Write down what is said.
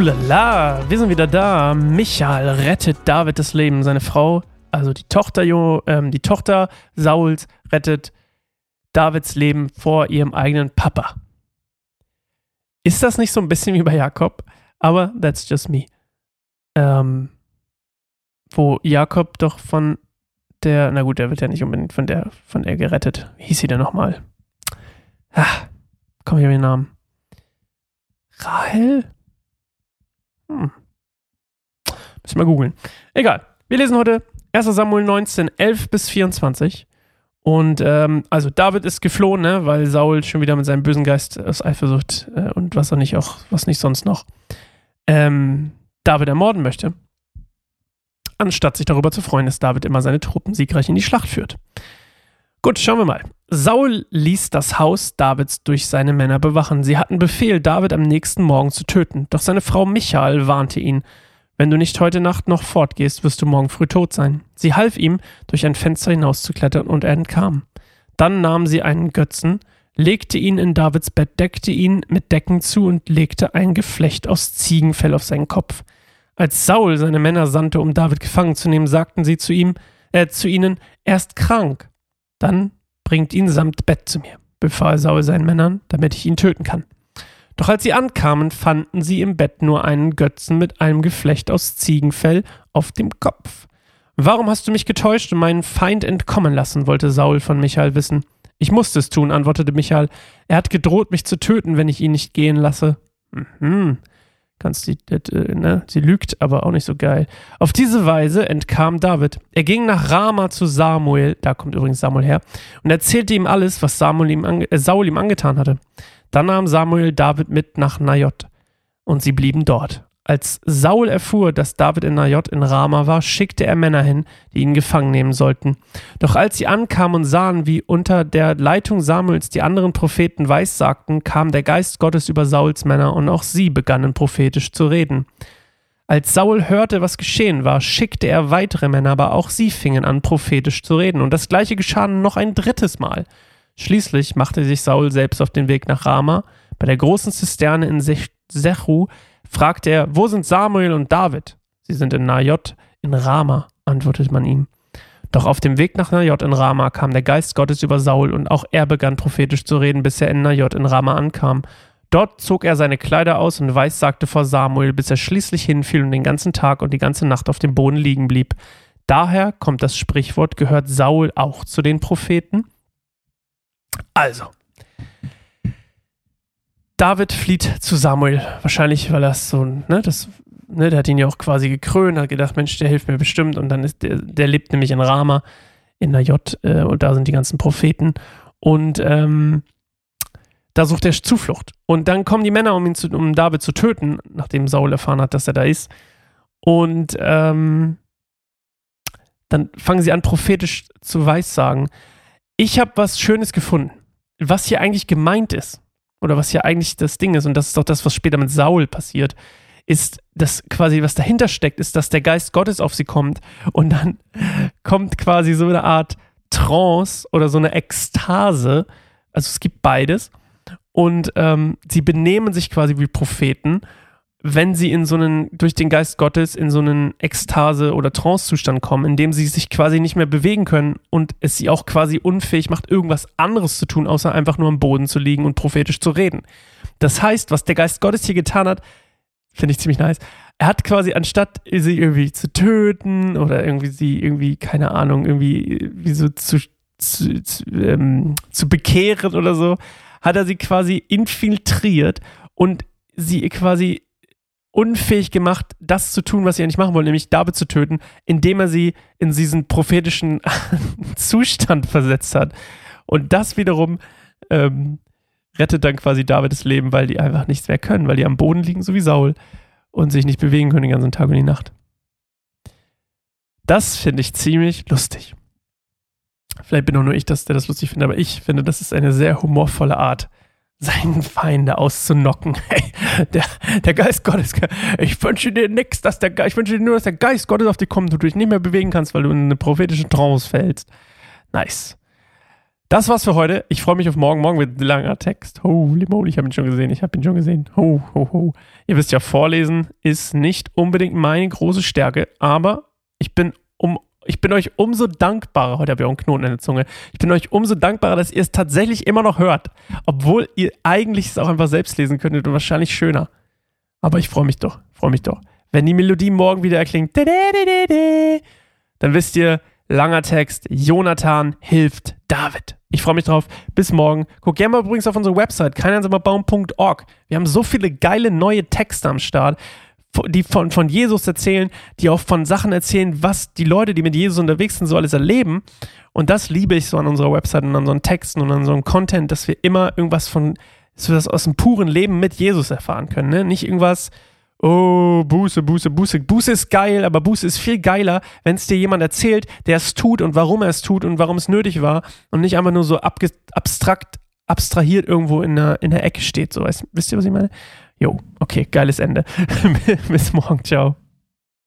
Hulala, wir sind wieder da. Michael rettet David das Leben. Seine Frau, also die Tochter, ähm, die Tochter Sauls, rettet Davids Leben vor ihrem eigenen Papa. Ist das nicht so ein bisschen wie bei Jakob? Aber that's just me. Ähm, wo Jakob doch von der, na gut, der wird ja nicht unbedingt von der, von der gerettet. Wie hieß sie denn nochmal? Ah, komm ich auf den Namen. Rahel? Hm. Müssen wir mal googeln. Egal. Wir lesen heute 1. Samuel 19, 11 bis 24. Und ähm, also David ist geflohen, ne, weil Saul schon wieder mit seinem bösen Geist aus Eifersucht äh, und was er nicht auch, was nicht sonst noch, ähm, David ermorden möchte. Anstatt sich darüber zu freuen, dass David immer seine Truppen siegreich in die Schlacht führt. Gut, schauen wir mal. Saul ließ das Haus Davids durch seine Männer bewachen. Sie hatten Befehl, David am nächsten Morgen zu töten. Doch seine Frau Michael warnte ihn. Wenn du nicht heute Nacht noch fortgehst, wirst du morgen früh tot sein. Sie half ihm, durch ein Fenster hinauszuklettern und er entkam. Dann nahm sie einen Götzen, legte ihn in Davids Bett, deckte ihn mit Decken zu und legte ein Geflecht aus Ziegenfell auf seinen Kopf. Als Saul seine Männer sandte, um David gefangen zu nehmen, sagten sie zu ihm, äh, zu ihnen, er ist krank. Dann bringt ihn samt Bett zu mir, befahl Saul seinen Männern, damit ich ihn töten kann. Doch als sie ankamen, fanden sie im Bett nur einen Götzen mit einem Geflecht aus Ziegenfell auf dem Kopf. Warum hast du mich getäuscht und meinen Feind entkommen lassen, wollte Saul von Michael wissen. Ich musste es tun, antwortete Michael. Er hat gedroht, mich zu töten, wenn ich ihn nicht gehen lasse. Mhm. Ganz äh, ne? Sie lügt, aber auch nicht so geil. Auf diese Weise entkam David. Er ging nach Rama zu Samuel, da kommt übrigens Samuel her, und erzählte ihm alles, was Samuel ihm äh, Saul ihm angetan hatte. Dann nahm Samuel David mit nach Najot, und sie blieben dort. Als Saul erfuhr, dass David in Najot in Rama war, schickte er Männer hin, die ihn gefangen nehmen sollten. Doch als sie ankamen und sahen, wie unter der Leitung Samuels die anderen Propheten weissagten, kam der Geist Gottes über Sauls Männer und auch sie begannen prophetisch zu reden. Als Saul hörte, was geschehen war, schickte er weitere Männer, aber auch sie fingen an, prophetisch zu reden. Und das gleiche geschah noch ein drittes Mal. Schließlich machte sich Saul selbst auf den Weg nach Rama. Bei der großen Zisterne in Sech Sechu fragte er, wo sind Samuel und David? Sie sind in Najot in Rama, antwortete man ihm. Doch auf dem Weg nach Najot in Rama kam der Geist Gottes über Saul und auch er begann prophetisch zu reden, bis er in Najot in Rama ankam. Dort zog er seine Kleider aus und weissagte vor Samuel, bis er schließlich hinfiel und den ganzen Tag und die ganze Nacht auf dem Boden liegen blieb. Daher kommt das Sprichwort, gehört Saul auch zu den Propheten? Also, David flieht zu Samuel. Wahrscheinlich, weil er so, ne, das, ne, der hat ihn ja auch quasi gekrönt, hat gedacht, Mensch, der hilft mir bestimmt. Und dann ist der, der lebt nämlich in Rama, in Najot, äh, und da sind die ganzen Propheten. Und ähm, da sucht er Zuflucht. Und dann kommen die Männer, um ihn zu, um David zu töten, nachdem Saul erfahren hat, dass er da ist. Und ähm, dann fangen sie an, prophetisch zu weissagen. Ich habe was Schönes gefunden, was hier eigentlich gemeint ist oder was hier eigentlich das Ding ist, und das ist doch das, was später mit Saul passiert, ist, dass quasi, was dahinter steckt, ist, dass der Geist Gottes auf sie kommt und dann kommt quasi so eine Art Trance oder so eine Ekstase. Also es gibt beides. Und ähm, sie benehmen sich quasi wie Propheten, wenn sie in so einen, durch den Geist Gottes in so einen Ekstase- oder Trance-Zustand kommen, in dem sie sich quasi nicht mehr bewegen können und es sie auch quasi unfähig macht, irgendwas anderes zu tun, außer einfach nur am Boden zu liegen und prophetisch zu reden. Das heißt, was der Geist Gottes hier getan hat, finde ich ziemlich nice. Er hat quasi, anstatt sie irgendwie zu töten oder irgendwie sie irgendwie, keine Ahnung, irgendwie wie so zu, zu, zu, ähm, zu bekehren oder so, hat er sie quasi infiltriert und sie quasi unfähig gemacht, das zu tun, was sie eigentlich machen wollen, nämlich David zu töten, indem er sie in diesen prophetischen Zustand versetzt hat. Und das wiederum ähm, rettet dann quasi David das Leben, weil die einfach nichts mehr können, weil die am Boden liegen, so wie Saul, und sich nicht bewegen können den ganzen Tag und die Nacht. Das finde ich ziemlich lustig. Vielleicht bin auch nur ich, das, der das lustig finde, aber ich finde, das ist eine sehr humorvolle Art, seinen Feinde auszunocken. Hey, der, der Geist Gottes, ich wünsche dir nichts, dass der ich wünsche dir nur, dass der Geist Gottes auf dich kommt und du dich nicht mehr bewegen kannst, weil du in eine prophetische Trance fällst. Nice. Das war's für heute. Ich freue mich auf morgen. Morgen wird ein langer Text. Holy moly, ich habe ihn schon gesehen. Ich habe ihn schon gesehen. Ho, ho, ho. Ihr wisst ja, vorlesen ist nicht unbedingt meine große Stärke, aber ich bin um ich bin euch umso dankbarer, heute habe ich auch einen Knoten in der Zunge, ich bin euch umso dankbarer, dass ihr es tatsächlich immer noch hört, obwohl ihr eigentlich es auch einfach selbst lesen könntet und wahrscheinlich schöner. Aber ich freue mich doch, freue mich doch. Wenn die Melodie morgen wieder erklingt, dann wisst ihr, langer Text, Jonathan hilft David. Ich freue mich drauf. Bis morgen. Guck gerne mal übrigens auf unsere Website, keineinsamerbaum.org. Wir haben so viele geile neue Texte am Start die von, von Jesus erzählen, die auch von Sachen erzählen, was die Leute, die mit Jesus unterwegs sind, so alles erleben. Und das liebe ich so an unserer Website und an unseren Texten und an einem Content, dass wir immer irgendwas von, so das aus dem puren Leben mit Jesus erfahren können. Ne? Nicht irgendwas, oh, Buße, Buße, Buße. Buße ist geil, aber Buße ist viel geiler, wenn es dir jemand erzählt, der es tut und warum er es tut und warum es nötig war und nicht einfach nur so abstrakt, abstrahiert irgendwo in der, in der Ecke steht. So, weißt, wisst ihr, was ich meine? Jo, okay, geiles Ende. Bis morgen, ciao.